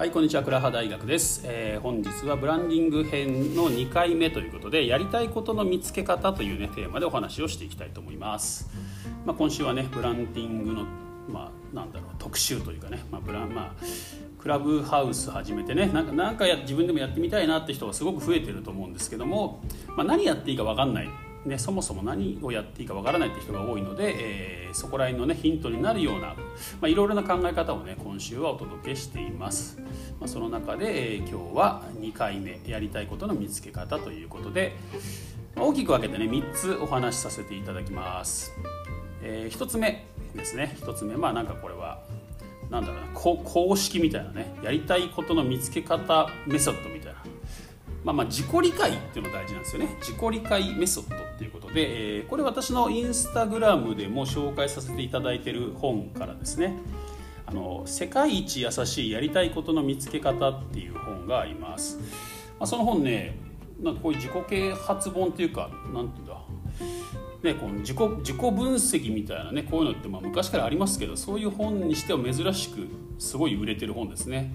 はいこんにちは倉葉大学です、えー、本日はブランディング編の2回目ということでやりたいことの見つけ方というねテーマでお話をしていきたいと思います、まあ、今週はねブランディングのまあなんだろう特集というかねまあブランまあクラブハウス始めてねなんかなんかや自分でもやってみたいなって人がすごく増えてると思うんですけども、まあ、何やっていいか分かんない。ね、そもそも何をやっていいかわからないって人が多いので、えー、そこら辺の、ね、ヒントになるような、まあ、いろいろな考え方をね今週はお届けしています、まあ、その中で、えー、今日は2回目やりたいことの見つけ方ということで、まあ、大きく分けてね3つお話しさせていただきます、えー、1つ目ですね。1つ目まあなんかこれはなんだろうな公式みたいなねやりたいことの見つけ方メソッドみたいなまあ、まあ自己理解っていうのが大事なんですよね。自己理解メソッドっていうことで、えー、これ私のインスタグラムでも紹介させていただいてる本からですね。あの世界一優しいやりたいことの見つけ方っていう本があります、まあ、その本ねなんかこういう自己啓発本っていうかなんていうんだ。ね、この自己自己分析みたいなねこういうのってまあ昔からありますけどそういう本にしては珍しくすごい売れてる本ですね。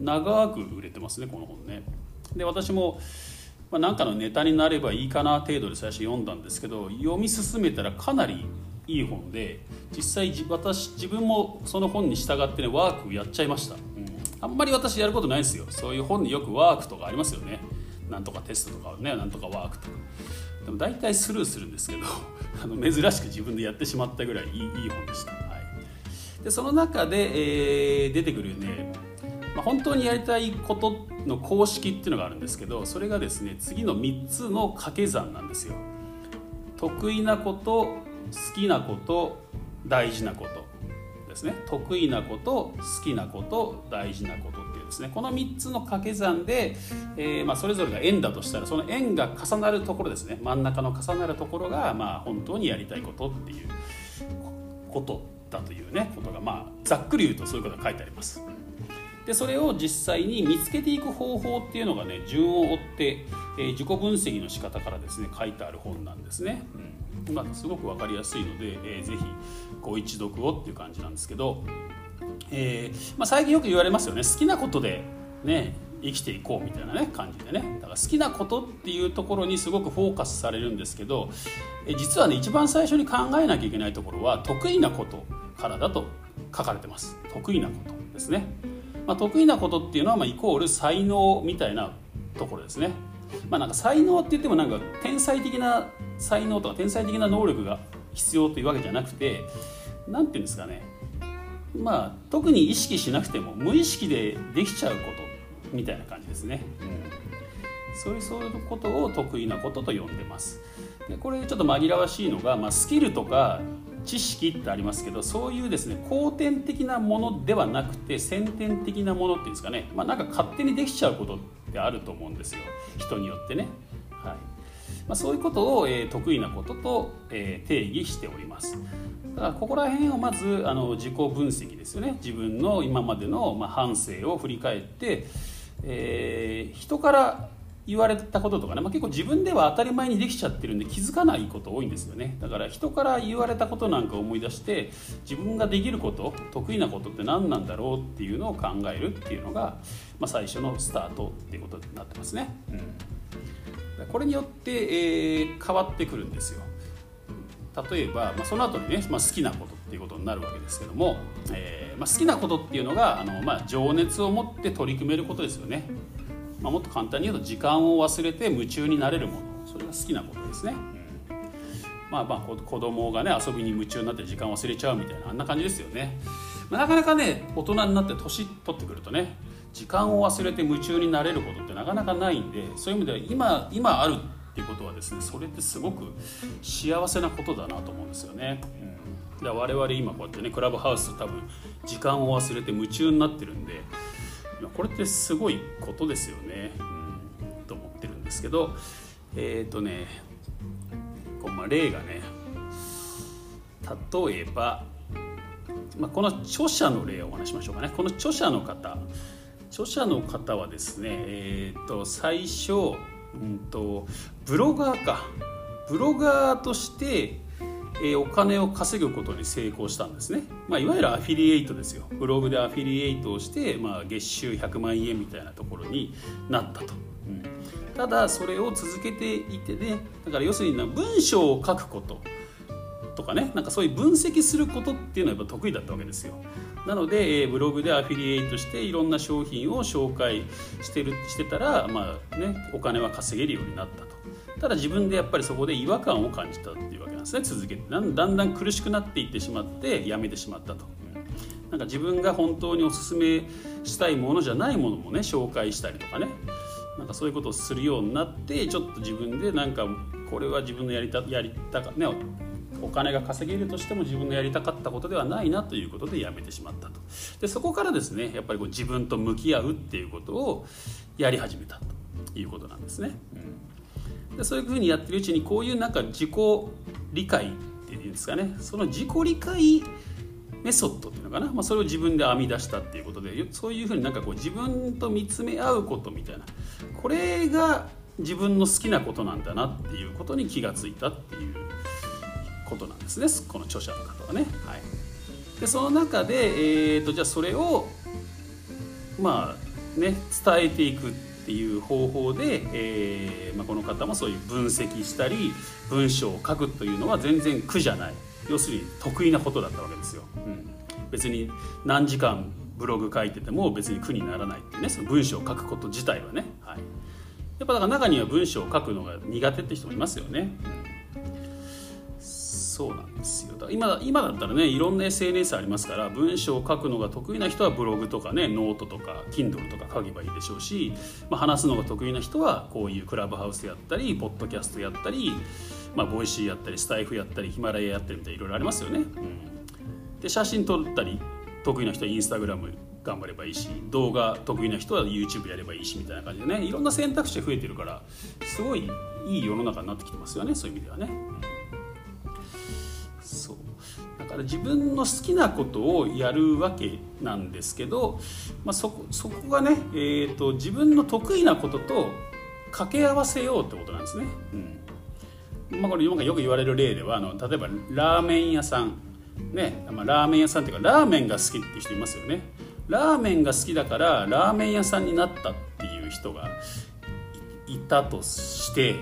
長く売れてますねこの本ね。で私もまあ、なんかのネタになればいいかな程度で最初読んだんですけど読み進めたらかなりいい本で実際私自分もその本に従ってねワークやっちゃいました、うん、あんまり私やることないですよ。そういう本によくワークとかありますよね。なんとかテストとかねなんとかワークとか。でも大体スルーするんですけど あの珍しく自分でやってしまったぐらいいいいい本でした、はい、でその中で、えー、出てくるねまあ、本当にやりたいことの公式っていうのがあるんですけどそれがですね次の3つの掛け算なんですよ。得意なこと好きなこと大事なことですね。得意なこと好きなこと大事なことっていうですね。この3つの掛け算で、えー、まあ、それぞれが円だとしたらその円が重なるところですね。真ん中の重なるところが、まあ、本当にやりたいことっていうことだというねことがまあざっくり言うとそういうことが書いてあります。でそれを実際に見つけていく方法っていうのがね順を追って、えー、自己分析の仕方からですね書いてある本なんですね、うん。まあ、すごく分かりやすいので、えー、ぜひご一読をっていう感じなんですけど、えーまあ、最近よく言われますよね。好きなことでね生きていこうみたいなね感じでね。だから好きなことっていうところにすごくフォーカスされるんですけどえ実はね一番最初に考えなきゃいけないところは得意なことからだと書かれてます。得意なことですね。まあ、得意なことっていうのはまあイコール才能みたいなところですね。まあ、なんか才能って言ってもなんか天才的な才能とか天才的な能力が必要というわけじゃなくて何て言うんですかねまあ特に意識しなくても無意識でできちゃうことみたいな感じですね。うん、そういうそういうことを得意なことと呼んでます。でこれちょっと紛らわしいのが、まあ、スキルとか知識ってありますけどそういうですね後天的なものではなくて先天的なものっていうんですかね、まあ、なんか勝手にできちゃうことってあると思うんですよ人によってね。はいまあ、そういうことを、えー、得意なことと、えー、定義しております。だからここら辺をまずあの自己分析ですよね自分の今までの、まあ、反省を振り返って、えー、人から言われたこととかね、まあ、結構自分では当たり前にできちゃってるんで気づかないこと多いんですよね。だから人から言われたことなんか思い出して自分ができること得意なことって何なんだろうっていうのを考えるっていうのが、まあ、最初のスタートっていうことになってますね、うん、これによって、えー、変わってくるんですよ。例えば、まあ、その後にね、まあ、好きなことっていうことになるわけですけども、えーまあ、好きなことっていうのがあの、まあ、情熱を持って取り組めることですよね。まあ、もっと簡単に言うと時間を忘れて夢中になれるもの。それが好きなことですね、うん、まあまあ子供がね遊びに夢中になって時間忘れちゃうみたいなあんな感じですよね、まあ、なかなかね大人になって年取ってくるとね時間を忘れて夢中になれることってなかなかないんでそういう意味では今今あるっていうことはですねそれってすごく幸せなことだなと思うんですよね、うん、我々今こうやってねクラブハウス多分時間を忘れて夢中になってるんでこれってすごいことですよね、うん、と思ってるんですけどえっ、ー、とねこう、まあ、例がね例えば、まあ、この著者の例をお話しましょうかね。この著者の方。著者の方はですね、えーと、最初、うんと、ブロガーか。ブロガーとして、え、お金を稼ぐことに成功したんですね、まあ、いわゆるアフィリエイトですよ。ブログでアフィリエイトをして、まあ、月収100万円みたいなところになったと、うん、ただそれを続けていてねだから要するに文章を書くこと。とかね。なんかそういう分析することっていうのはやっぱ得意だったわけですよ。なので、えブログでアフィリエイトしていろんな商品を紹介してるしてたら、まあね、お金は稼げるようになったと。ただ自分でやっぱりそこで違和感を感じたっていうわけなんですね続けて。だんだん苦しくなっていってしまってやめてしまったと、なんか自分が本当におすすめしたいものじゃないものもね紹介したりとかね。なんかそういうことをするようになってちょっと自分でなんかこれは自分のやりたやりたかねお金が稼げるとしても自分のやりたかったことではないなということでやめてしまったと。でそこからですねやっぱりこう自分と向き合うっていうことをやり始めたということなんですね、うん、でそういうふうにやってるうちにこういうなんか自己理解っていうんですかね。その自己理解メソッドっていうのかな、まあ、それを自分で編み出したっていうことでそういうふうになんかこう自分と見つめ合うことみたいな。これが自分の好きなことなんだなっていうことに気がついたっていうことなんですね。この著者の方はね。はい、でその中で、えーと、じゃあそれをまあね伝えていくっていう方法で、えーまあ、この方もそういう分析したり文章を書くというのは全然苦じゃない要するに得意なことだったわけですよ。うん、別に何時間ブログ書いてても別に苦にならないっていうねその文章を書くこと自体はね、はい、やっぱだから中には文章を書くのが苦手って人もいますよね。そうなんですよだ今今だったらねいろんな SNS ありますから文章を書くのが得意な人はブログとかねノートとか Kindle とか書けばいいでしょうし、まあ、話すのが得意な人はこういうクラブハウスやったりポッドキャストやったり、まあ、 Voicy やったりスタエフやったりヒマラヤやったりみたいないろいろありますよね。うん、で写真撮ったり得意な人はインスタグラム頑張ればいいし動画得意な人は YouTube やればいいしみたいな感じでねいろんな選択肢が増えてるからすごいいい世の中になってきてますよねそういう意味ではね。だから自分の好きなことをやるわけなんですけど、まあ、そこそこがね、えーと、自分の得意なことと掛け合わせようってことなんですね。うんまあ、これよく言われる例ではあの例えばラーメン屋さんね、まあ、ラーメン屋さんっていうかラーメンが好きって人いますよね。ラーメンが好きだからラーメン屋さんになったっていう人がいたとして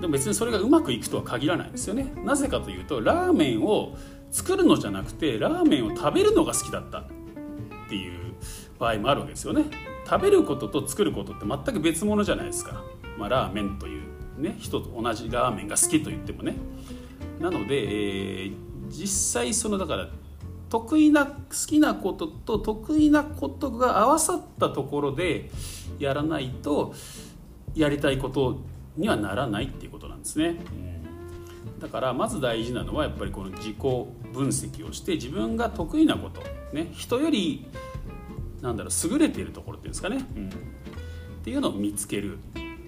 でも別にそれがうまくいくとは限らないですよねなぜかというとラーメンを作るのじゃなくてラーメンを食べるのが好きだった。っていう場合もあるわけですよね。食べることと作ることって全く別物じゃないですか、まあ、ラーメンというね人と同じラーメンが好きと言ってもね。なので、えー、実際そのだから得意な好きなことと得意なことが合わさったところでやらないとやりたいことにはならないっていうことなんですね。だからまず大事なのはやっぱりこの自己分析をして自分が得意なこと、ね、人よりなんだろう優れているところっていうんですかね、うん、っていうのを見つける、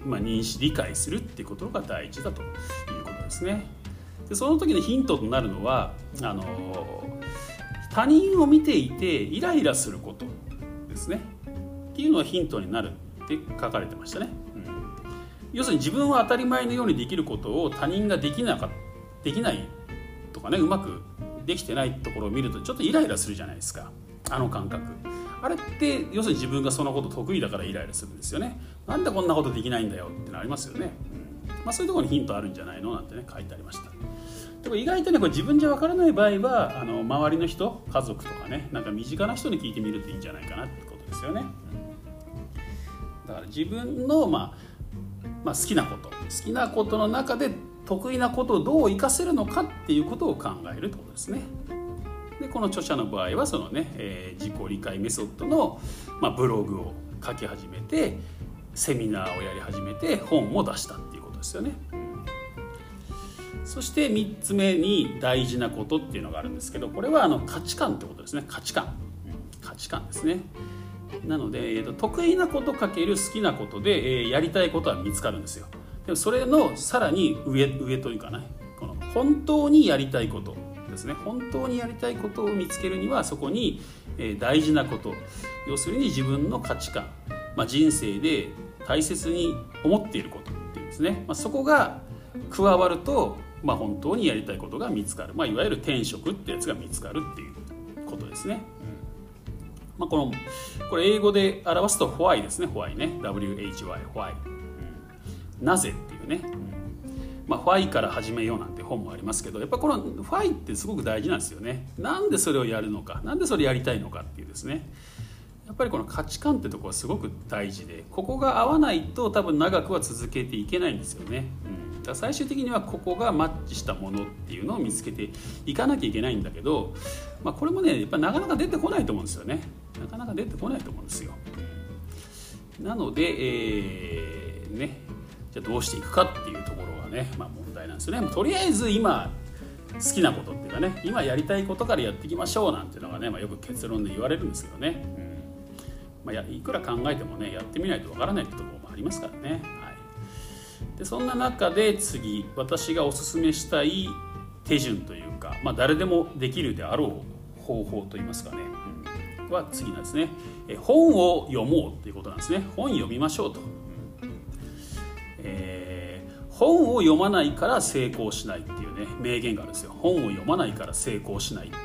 まあ、認識理解するっていうことが大事だということですね。でその時のヒントとなるのはあの他人を見ていてイライラすることですね。っていうのがヒントになるって書かれてましたね。要するに自分は当たり前のようにできることを他人ができなかできないとかねうまくできてないところを見るとちょっとイライラするじゃないですか。あの感覚。あれって要するに自分がそのこと得意だからイライラするんですよね。なんでこんなことできないんだよってのありますよね、うんまあ、そういうところにヒントあるんじゃないの？なんてね書いてありました。でも意外とねこれ自分じゃわからない場合はあの周りの人家族とかねなんか身近な人に聞いてみるといいんじゃないかなってことですよね、だから自分のまあまあ、好きなこと。好きなことの中で得意なことをどう活かせるのかっていうことを考えるということですね。でこの著者の場合はそのね、えー、自己理解メソッドの、まあ、ブログを書き始めてセミナーをやり始めて本も出したっていうことですよね。そして3つ目に大事なことっていうのがあるんですけどこれはあの価値観ってことですね価値観価値観ですね。なので、えーと、得意なことかける好きなことで、えー、やりたいことは見つかるんですよでもそれのさらに上上というかねこの本当にやりたいことですね。本当にやりたいことを見つけるにはそこに、大事なこと。要するに自分の価値観、まあ、人生で大切に思っていることっていうんですね、まあ、そこが加わるとまあ、本当にやりたいことが見つかる、まあ、いわゆる転職ってやつが見つかるっていうことですね。まあ、このこれ英語で表すと why ですね。why ね。WHY why、なぜっていうね、まあ、why から始めようなんて本もありますけどやっぱこの why ってすごく大事なんですよね。なんでそれをやるのかなんでそれやりたいのかっていうですね。やっぱりこの価値観ってとこはすごく大事でここが合わないと多分長くは続けていけないんですよね、うん、だから最終的にはここがマッチしたものっていうのを見つけていかなきゃいけないんだけど、まあ、これもねやっぱなかなか出てこないと思うんですよね。なかなか出てこないと思うんですよ。なので、えー、ねじゃあどうしていくかっていうところがね、まあ、問題なんですよね。とりあえず今好きなことっていうかね今やりたいことからやっていきましょうなんていうのがね、まあ、よく結論で言われるんですけどね、うん。まあ、やいくら考えてもねやってみないとわからないってところもありますからね、はい、でそんな中で次私がおすすめしたい手順というか、まあ、誰でもできるであろう方法といいますかね、うん、は次なんですね。え本を読もうということなんですね。本読みましょうと、本を読まないから成功しないっていうね名言があるんですよ。本を読まないから成功しないっていう。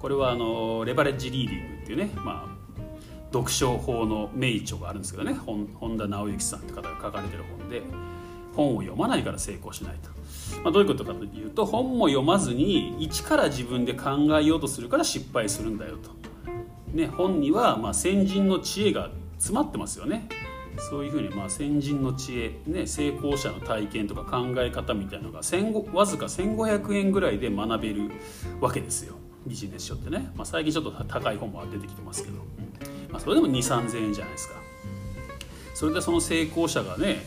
これはあのレバレッジリーディングっていうね、まあ、読書法の名著があるんですけどね。本田直之さんって方が書かれてる本で本を読まないから成功しないと、まあ、どういうことかというと本も読まずに一から自分で考えようとするから失敗するんだよと、ね、本にはま先人の知恵が詰まってますよね。そういうふうにまあ先人の知恵、ね、成功者の体験とか考え方みたいなのがわずか1500円ぐらいで学べるわけですよ。ビジネス書ってね、まあ、最近ちょっと高い本も出てきてますけど、まあ、それでも2 3 0 0 0円じゃないですか。それでその成功者がね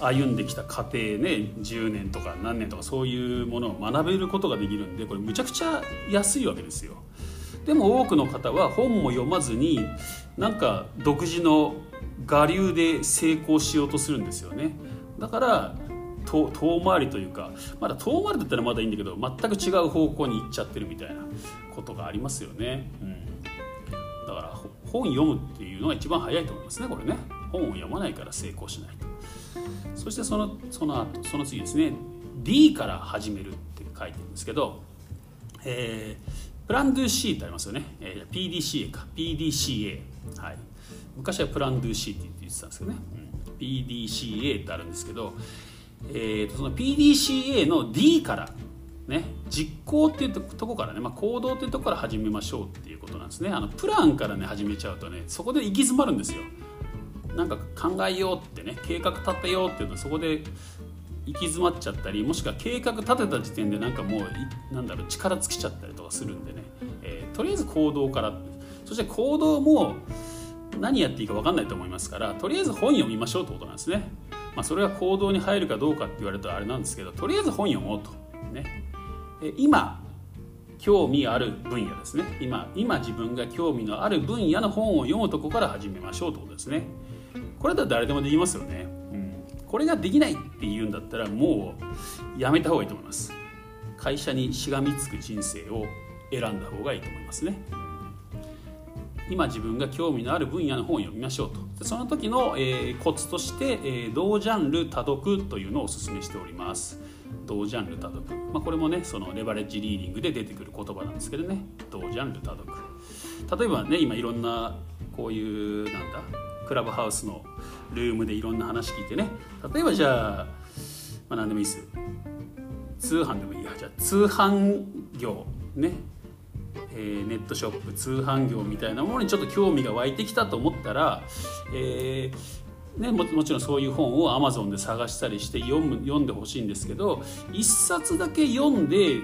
歩んできた過程ね10年とか何年とかそういうものを学べることができるんでこれむちゃくちゃ安いわけですよ。でも多くの方は本も読まずになんか独自の我流で成功しようとするんですよね。だから遠回りというかまだ遠回りだったらまだいいんだけど全く違う方向に行っちゃってるみたいなことがありますよね、うん、だから本読むっていうのが一番早いと思いますねこれね。本を読まないから成功しないと。そしてそのその後その次ですね。D から始めるって書いてるんですけど、えー、プランドゥ C ってありますよね、えー、PDCA か。PDCA はい。昔はプランドゥ C って言ってたんですけどね、うん、PDCA ってあるんですけどえー、とその PDCA の D からね、実行っていうとこからね、まあ、行動っていうとこから始めましょうっていうことなんですね。あのプランからね始めちゃうとねそこで行き詰まるんですよ。なんか考えようってね計画立てようっていうとそこで行き詰まっちゃったりもしくは計画立てた時点でなんかもうなんだろう力尽きちゃったりとかするんでね、えー、とりあえず行動から。そして行動も何やっていいか分かんないと思いますからとりあえず本読みましょうってことなんですね。まあ、それが行動に入るかどうかって言われるとあれなんですけどとりあえず本読もうと、ね、今興味ある分野ですね。今今自分が興味のある分野の本を読むとこから始めましょうってことですね。これだったら誰でもできますよね、うん、これができないっていうんだったらもうやめた方がいいと思います。会社にしがみつく人生を選んだ方がいいと思いますね。今自分が興味のある分野の本を読みましょうと。その時の、えー、コツとして、えー、同ジャンル多読というのをお勧めしております。同ジャンル多読、まあ、これもねそのレバレッジリーディングで出てくる言葉なんですけどね。同ジャンル多読。例えばね今いろんなこういうなんだクラブハウスのルームでいろんな話聞いてね。例えばじゃあ、まあ、何でもいいです。通販でもいいや。じゃあ通販業。ね。えー、ネットショップ通販業みたいなものにちょっと興味が湧いてきたと思ったら、えーね、ももちろんそういう本をアマゾンで探したりして読む読んでほしいんですけど1冊だけ読んで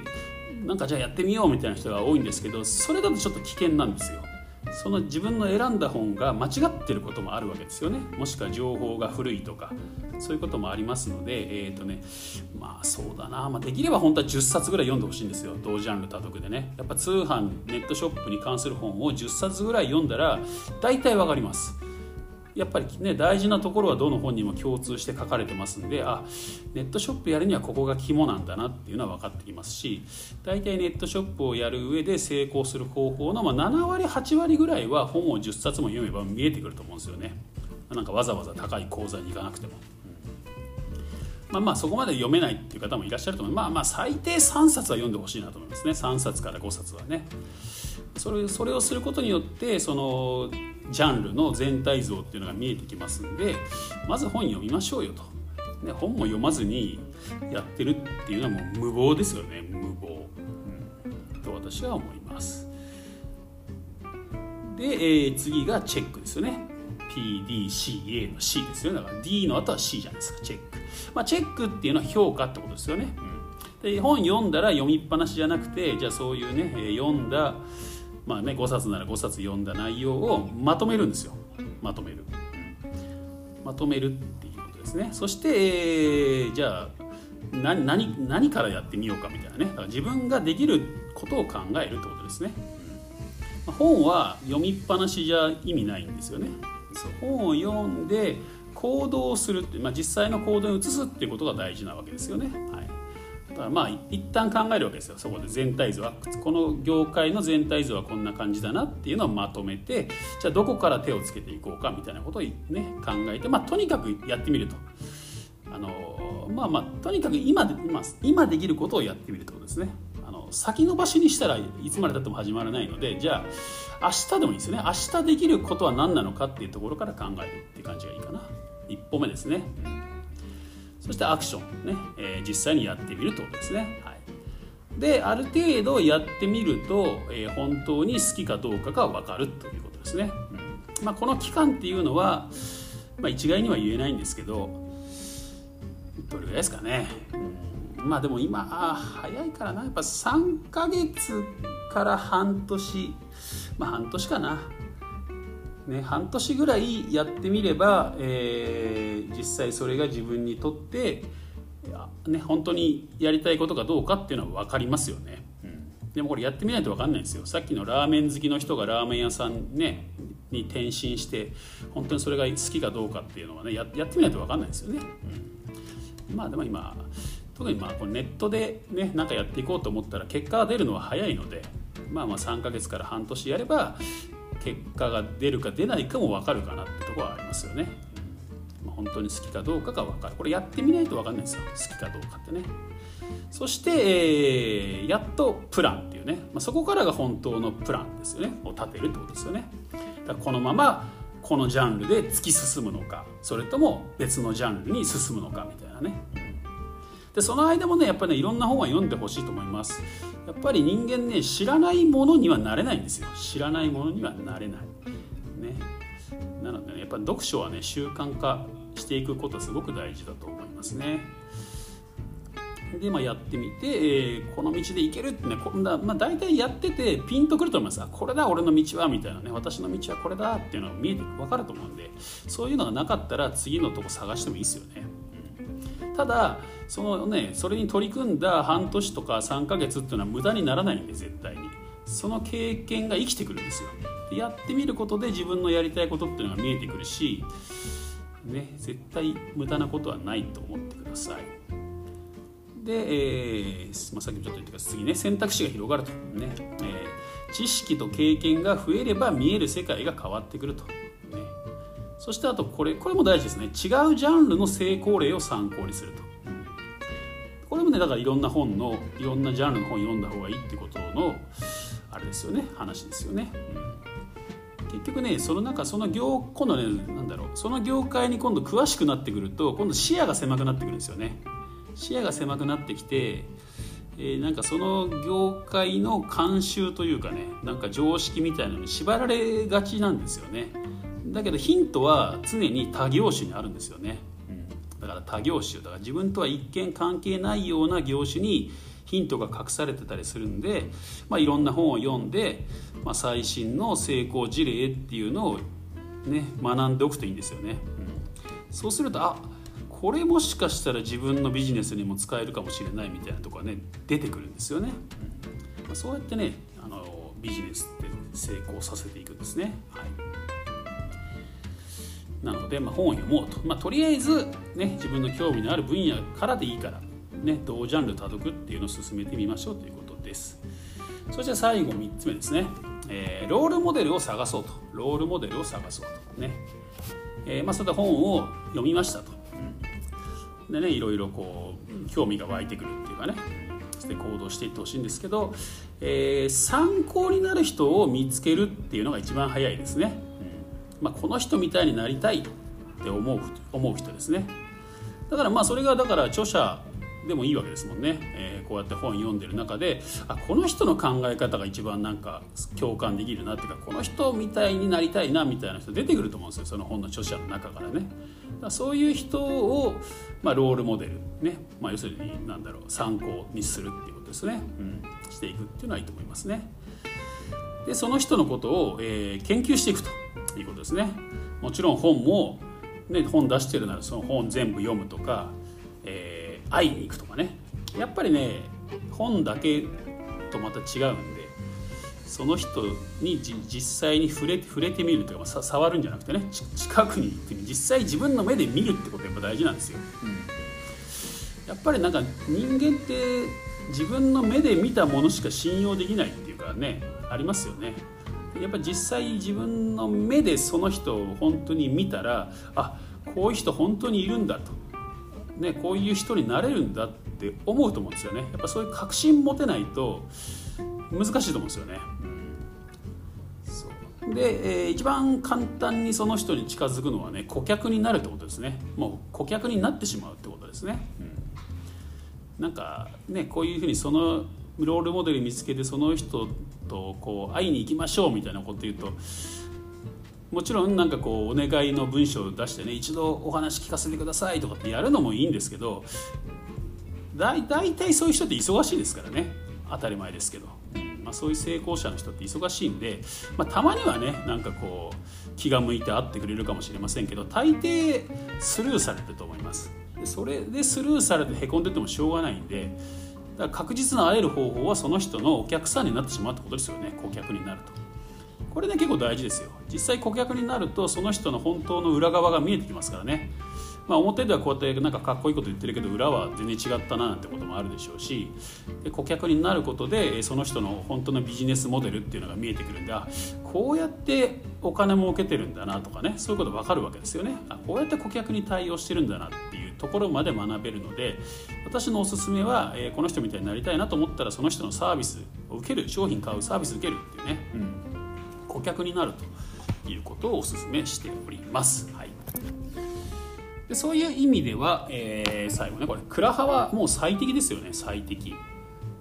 なんかじゃあやってみようみたいな人が多いんですけどそれだとちょっと危険なんですよ。その自分の選んだ本が間違ってることもあるわけですよね。もしくは情報が古いとかそういうこともありますのでえっ、ー、とねまあそうだな、まあ、できれば本当は10冊ぐらい読んでほしいんですよ。同ジャンル多読でね。やっぱ通販ネットショップに関する本を10冊ぐらい読んだら大体わかります。やっぱりね大事なところはどの本にも共通して書かれてますんであネットショップやるにはここが肝なんだなっていうのは分かってきますし大体ネットショップをやる上で成功する方法の、ま、7割8割ぐらいは本を10冊も読めば見えてくると思うんですよね。なんかわざわざ高い講座に行かなくても。まあ、まあそこまで読めないっていう方もいらっしゃると思う。まあまあ最低3冊は読んでほしいなと思いますね。3冊から5冊はね。それそれをすることによってそのジャンルの全体像っていうのが見えてきますんでまず本読みましょうよと、ね、本も読まずにやってるっていうのはもう無謀ですよね。無謀、うん、と私は思います。で、えー、次がチェックですよね。PDCA の C ですよね。だから D の後は C じゃないですか。チェック、まあ、チェックっていうのは評価ってことですよね、うん、で本読んだら読みっぱなしじゃなくてじゃあそういうね読んだまあね、5冊なら5冊読んだ内容をまとめるんですよ。まとめる、うん、まとめるっていうことですね。そして、えー、じゃあ何何何からやってみようかみたいなね。だから自分ができることを考えるってことですね、うん、本は読みっぱなしじゃ意味ないんですよね。そう。本を読んで行動するって、まあ、実際の行動に移すっていうことが大事なわけですよね、はいだからまあ一旦考えるわけですよ。そこで全体像はこの業界の全体像はこんな感じだなっていうのをまとめてじゃあどこから手をつけていこうかみたいなことをね考えてまあとにかくやってみると。あのまあまあとにかく今で今今できることをやってみるってことですね。あの先延ばしにしたらいつまでたっても始まらないのでじゃあ明日でもいいですよね。明日できることは何なのかっていうところから考えるっていう感じがいいかな。一歩目ですね、そしてアクションね、えー、実際にやってみるということですね。はい、である程度やってみると、えー、本当に好きかどうかが分かるということですね。うんまあ、この期間っていうのは、まあ、一概には言えないんですけどどれぐらいですかね。まあでも今あ早いからなやっぱ3ヶ月から半年まあ半年かな。ね、半年ぐらいやってみれば、えー、実際それが自分にとって、ね、本当にやりたいことかどうかっていうのは分かりますよね、うん、でもこれやってみないと分かんないんですよ。さっきのラーメン好きの人がラーメン屋さん、ね、に転身して本当にそれが好きかどうかっていうのはねややってみないと分かんないですよね、うん、まあでも今特にまあこれネットでね何かやっていこうと思ったら結果が出るのは早いのでまあまあ3ヶ月から半年やれば結果が出るか出ないかも分かるかなってとこはありますよね。まあ、本当に好きかどうかが分かるこれやってみないと分かんないですよ好きかどうかってね。そして、えー、やっとプランっていうね、まあ、そこからが本当のプランですよねを立てるってことですよね。だからこのままこのジャンルで突き進むのかそれとも別のジャンルに進むのかみたいなね。でその間もねやっぱりねいろんな本は読んでほしいと思います。やっぱり人間ね知らないものにはなれないんですよ。知らないものにはなれない。ね。なのでねやっぱ読書はね習慣化していくことすごく大事だと思いますね。で、まあ、やってみて、えー、この道で行けるってねこんな、まあ、大体やっててピンとくると思います。これだ俺の道はみたいなね私の道はこれだっていうのが見えて分かると思うんでそういうのがなかったら次のとこ探してもいいですよね。ただそのねそれに取り組んだ半年とか3ヶ月っていうのは無駄にならないんで絶対に。その経験が生きてくるんですよ。でやってみることで自分のやりたいことっていうのが見えてくるしね絶対無駄なことはないと思ってください。で、えーまあ、さっきもちょっと言ってた次ね選択肢が広がると。ね、えー、知識と経験が増えれば見える世界が変わってくると。そしてあとこれこれも大事ですね。違うジャンルの成功例を参考にすると。これもねだからいろんな本のいろんなジャンルの本読んだ方がいいってことのあれですよね。話ですよね、結局ねその中その業今度ねなんだろう。その業界に今度詳しくなってくると今度視野が狭くなってくるんですよね。視野が狭くなってきてえー、なんかその業界の慣習というかねなんか常識みたいなのに縛られがちなんですよね。だけどヒントは常に他業種にあるんですよね、うん、だから他業種。だから自分とは一見関係ないような業種にヒントが隠されてたりするんで、まあ、いろんな本を読んで、まあ、最新の成功事例っていうのを、ね、学んでおくといいんですよね、うん、そうするとあこれもしかしたら自分のビジネスにも使えるかもしれないみたいなところがね出てくるんですよね、うん。まあ、そうやってねあのビジネスって成功させていくんですね。はいなので、まあ、本を読もうと、まあ、とりあえず、ね、自分の興味のある分野からでいいから、ね、同ジャンル多読っていうのを進めてみましょうということです。そして最後3つ目ですね、えー、ロールモデルを探そうと。ロールモデルを探そうと。ね、えー、まあ、それで本を読みましたと、でねいろいろこう興味が湧いてくるっていうかね。して行動していってほしいんですけど、えー、参考になる人を見つけるっていうのが一番早いですね、まあ、この人みたいになりたいって思う思う人ですね。だからまあそれがだから著者でもいいわけですもんね、えー、こうやって本読んでる中であこの人の考え方が一番なんか共感できるなっていうかこの人みたいになりたいなみたいな人出てくると思うんですよ。その本の著者の中からね。だそういう人を、まあ、ロールモデルね、まあ、要するに何だろう参考にするっていうことですね、うん、していくっていうのはいいと思いますね。でその人のことを、えー、研究していくと。いうことですね。もちろん本も、ね、本出してるならその本全部読むとか、えー、会いに行くとかね。やっぱりね本だけとまた違うんでその人に実際に触れ触れてみるというか、ま、触るんじゃなくてね近くに行って実際自分の目で見るってことがやっぱ大事なんですよ、うん、やっぱりなんか人間って自分の目で見たものしか信用できないっていうかねありますよね。やっぱ実際自分の目でその人を本当に見たらあこういう人本当にいるんだと、ね、こういう人になれるんだって思うと思うんですよね。やっぱそういう確信持てないと難しいと思うんですよね。で、えー、一番簡単にその人に近づくのはね顧客になるってことですね。もう顧客になってしまうってことですね、うん、なんかねこういうふうにそのロールモデル見つけてその人とこう会いに行きましょうみたいなこと言うともちろんなんかこうお願いの文章を出してね一度お話聞かせてくださいとかってやるのもいいんですけどだ大体そういう人って忙しいですからね当たり前ですけど。まあ、そういう成功者の人って忙しいんで、まあ、たまにはねなんかこう気が向いて会ってくれるかもしれませんけど大抵スルーされてると思いますそれでスルーされてへこんでてもしょうがないんでだから確実な会える方法はその人のお客さんになってしまうってことですよね。顧客になると。これね結構大事ですよ。実際顧客になるとその人の本当の裏側が見えてきますからね。まあ、表ではこうやってなんかかっこいいこと言ってるけど裏は全然違ったななんてこともあるでしょうしで顧客になることでその人の本当のビジネスモデルっていうのが見えてくるんであこうやってお金儲けてるんだなとかねそういうこと分かるわけですよね。あこうやって顧客に対応してるんだなっていうところまで学べるので私のおすすめは、えー、この人みたいになりたいなと思ったらその人のサービスを受ける商品買うサービス受けるっていうね、うん、顧客になるということをおすすめしております。でそういう意味では、えー、最後ねこれクラハはもう最適ですよね最適。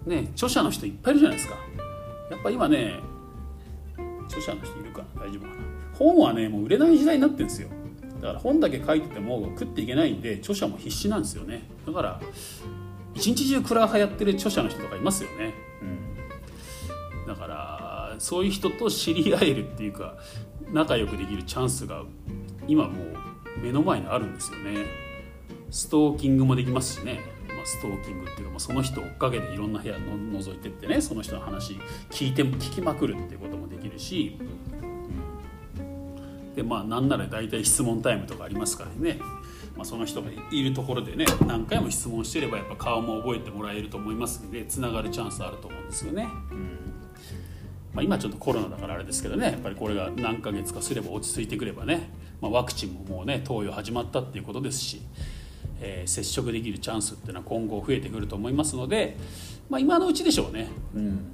ね著者の人いっぱいいるじゃないですか。やっぱ今ね著者の人いるかな大丈夫かな。本はねもう売れない時代になってるんですよ。だから本だけ書いてても食っていけないんで著者も必死なんですよね。だから一日中クラハやってる著者の人とかいますよね、うん、だからそういう人と知り合えるっていうか仲良くできるチャンスが今もう目の前にあるんですよね。ストーキングもできますしね、まあ、ストーキングっていうか、まあ、その人追っかけていろんな部屋の覗いてってねその人の話聞いても聞きまくるっていうこともできるし、うん、でまあなんなら大体質問タイムとかありますからね、まあ、その人がいるところでね何回も質問してればやっぱ顔も覚えてもらえると思いますんでつながるチャンスあると思うんですよね。うん。まあ、今ちょっとコロナだからあれですけどねやっぱりこれが何ヶ月かすれば落ち着いてくればねまあ、ワクチンももうね投与始まったっていうことですし、えー、接触できるチャンスっていうのは今後増えてくると思いますので、まあ、今のうちでしょうね。うん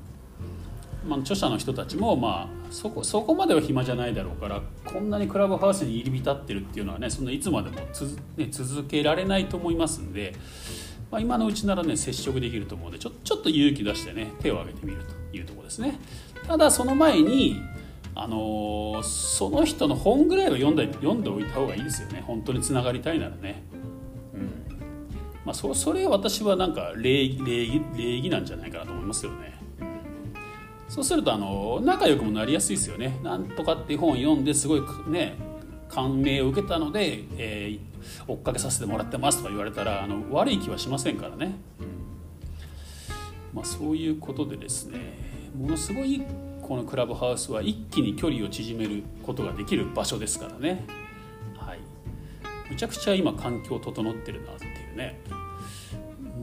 まあ、著者の人たちも、まあ、そこそこまでは暇じゃないだろうからこんなにクラブハウスに入り浸ってるっていうのはねそんないつまでもつ、ね、続けられないと思いますんで、まあ、今のうちならね接触できると思うのでちょちょっと勇気出してね手を挙げてみるというところですねただその前にあのその人の本ぐらいは読んで読んでおいた方がいいですよね本当につながりたいならね。うんまあ、そそれ私はなんか礼礼儀礼儀なんじゃないかなと思いますよね。そうするとあの仲良くもなりやすいですよね。なんとかっていう本を読んですごいね感銘を受けたので、えー、追っかけさせてもらってますとか言われたらあの悪い気はしませんからね。まあ、そういうことでですねものすごいこのクラブハウスは一気に距離を縮めることができる場所ですからね、はい、むちゃくちゃ今環境整ってるなっていうね。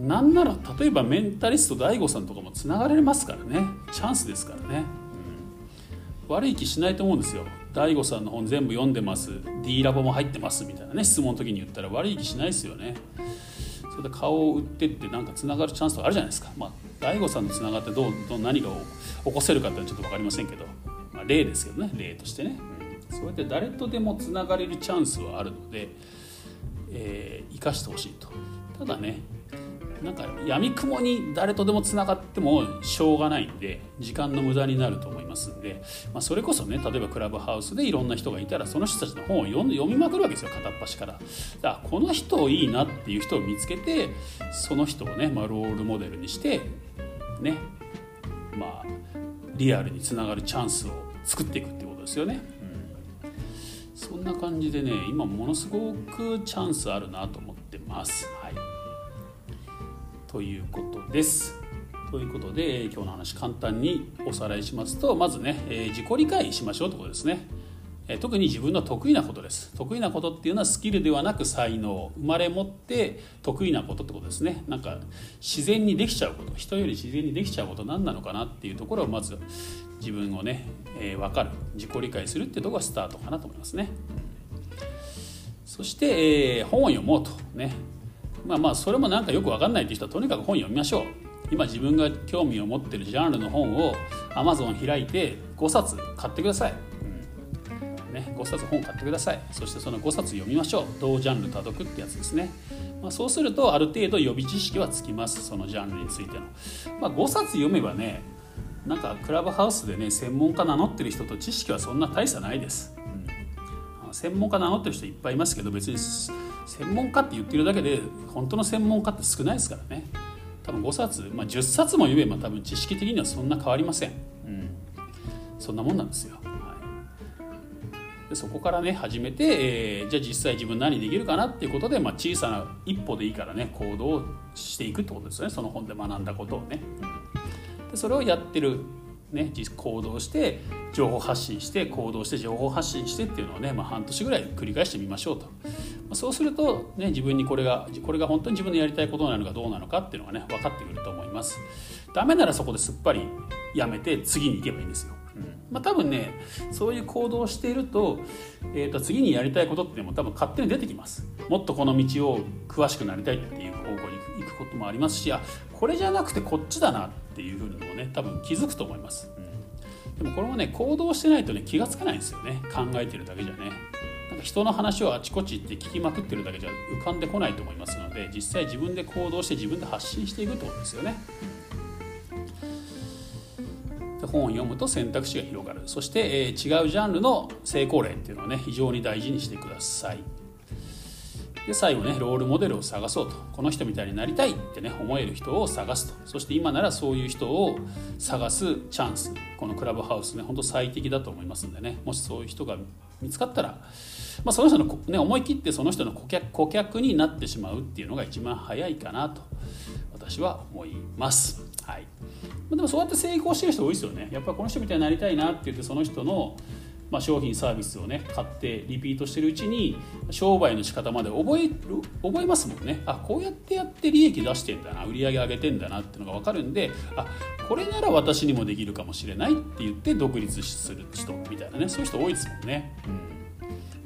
なんなら例えばメンタリスト DAIGO さんとかもつながれますからね。チャンスですからね、うん、悪い気しないと思うんですよ。DAIGO さんの本全部読んでます。D ラボも入ってますみたいなね質問の時に言ったら悪い気しないですよね。それで顔を売ってってなんかつながるチャンスとかあるじゃないですか、まあ、大悟さんとつながってどうどう何が起こせるかってちょっと分かりませんけど、まあ、例ですけどね。例としてね、うん、そうやって誰とでもつながれるチャンスはあるので、えー、生かしてほしいと。ただねなんか闇雲に誰とでもつながってもしょうがないんで時間の無駄になると思いますんで、まあ、それこそね例えばクラブハウスでいろんな人がいたらその人たちの本を読みまくるわけですよ片っ端から。だからこの人いいなっていう人を見つけてその人をね、まあ、ロールモデルにしてねまあリアルにつながるチャンスを作っていくってことですよね。うん、そんな感じでね今ものすごくチャンスあるなと思ってます。はいということです。ということで今日の話簡単におさらいしますとまずね、え自己理解しましょうということですね。え特に自分の得意なことです。得意なことっていうのはスキルではなく才能。生まれ持って得意なことってことですね。なんか自然にできちゃうこと。人より自然にできちゃうこと何なのかなっていうところをまず自分をね、えー、分かる。自己理解するっていうとこがスタートかなと思いますね。そして、えー、本を読もうとね。まあまあそれもなんかよく分かんないっていう人はとにかく本読みましょう。今自分が興味を持ってるジャンルの本を Amazon 開いて5冊買ってください、うん。ね、5冊本買ってください。そしてその5冊読みましょう。同ジャンル多読ってやつですね、まあ、そうするとある程度予備知識はつきます。そのジャンルについての、まあ、5冊読めばねなんかクラブハウスでね専門家名乗ってる人と知識はそんな大差ないです、うん、専門家名乗ってる人いっぱいいますけど別に専門家って言ってるだけで本当の専門家って少ないですからね。多分5冊、まあ、10冊も読めば多分知識的にはそんな変わりません、うん、そんなもんなんですよ、はい、でそこからね始めて、えー、じゃあ実際自分何できるかなっていうことで、まあ、小さな一歩でいいからね行動していくってことですね。その本で学んだことをね、でそれをやってるね、行動して情報発信して行動して情報発信してっていうのをね、まあ、半年ぐらい繰り返してみましょうとそうすると、ね、自分にこれがこれが本当に自分のやりたいことなのかどうなのかっていうのがね分かってくると思います。ダメならそこですっぱりやめて次に行けばいいんですよ、うん。まあ、多分ねそういう行動をしていると,、えー、と次にやりたいことっていうのも多分勝手に出てきます。もっとこの道を詳しくなりたいっていう方向に行くこともありますしあこれじゃなくてこっちだなっていうふうにもね多分気づくと思います、うん、でもこれもね行動してないとね気が付かないんですよね。考えてるだけじゃね人の話をあちこちって聞きまくってるだけじゃ浮かんでこないと思いますので実際自分で行動して自分で発信していくってことですよね。で本を読むと選択肢が広がる。そして、えー、違うジャンルの成功例っていうのをね非常に大事にしてください。で最後ねロールモデルを探そうと。この人みたいになりたいってね思える人を探すと。そして今ならそういう人を探すチャンス。このクラブハウスねほんと最適だと思いますんでね。もしそういう人が見つかったら、まあ、その人の、ね、思い切ってその人の顧客顧客になってしまうっていうのが一番早いかなと私は思います。はい、でもそうやって成功してる人多いですよね。やっぱりこの人みたいになりたいなって言ってその人のまあ、商品サービスをね買ってリピートしてるうちに商売の仕方まで覚える覚えますもんね。あこうやってやって利益出してんだな売り上げ上げてんだなっていうのが分かるんであこれなら私にもできるかもしれないって言って独立する人みたいなねそういう人多いですもんね、うん。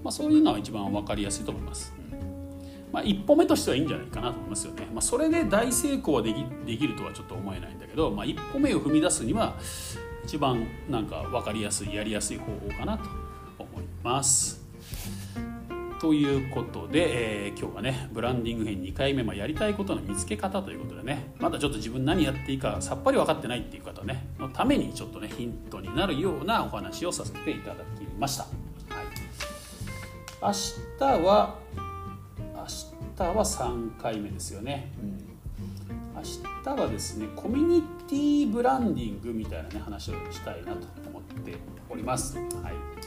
まあ、そういうのは一番分かりやすいと思います、うん。まあ、一歩目としてはいいんじゃないかなと思いますよね、まあ、それで大成功はできできるとはちょっと思えないんだけど、まあ、一歩目を踏み出すには一番なんか分かりやすいやりやすい方法かなと思います。ということで、えー、今日はねブランディング編2回目、まあ、やりたいことの見つけ方ということでねまだちょっと自分何やっていいかさっぱり分かってないっていう方ねのためにちょっとねヒントになるようなお話をさせていただきました。はい、明日は明日は3回目ですよね。うん明日はですねコミュニティブランディングみたいなね話をしたいなと思っております。はい、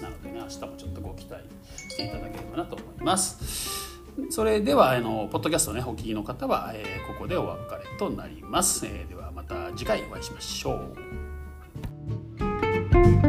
なのでね明日もちょっとご期待していただければなと思います。それではあのポッドキャストねお聞きの方は、えー、ここでお別れとなります。えー、ではまた次回お会いしましょう。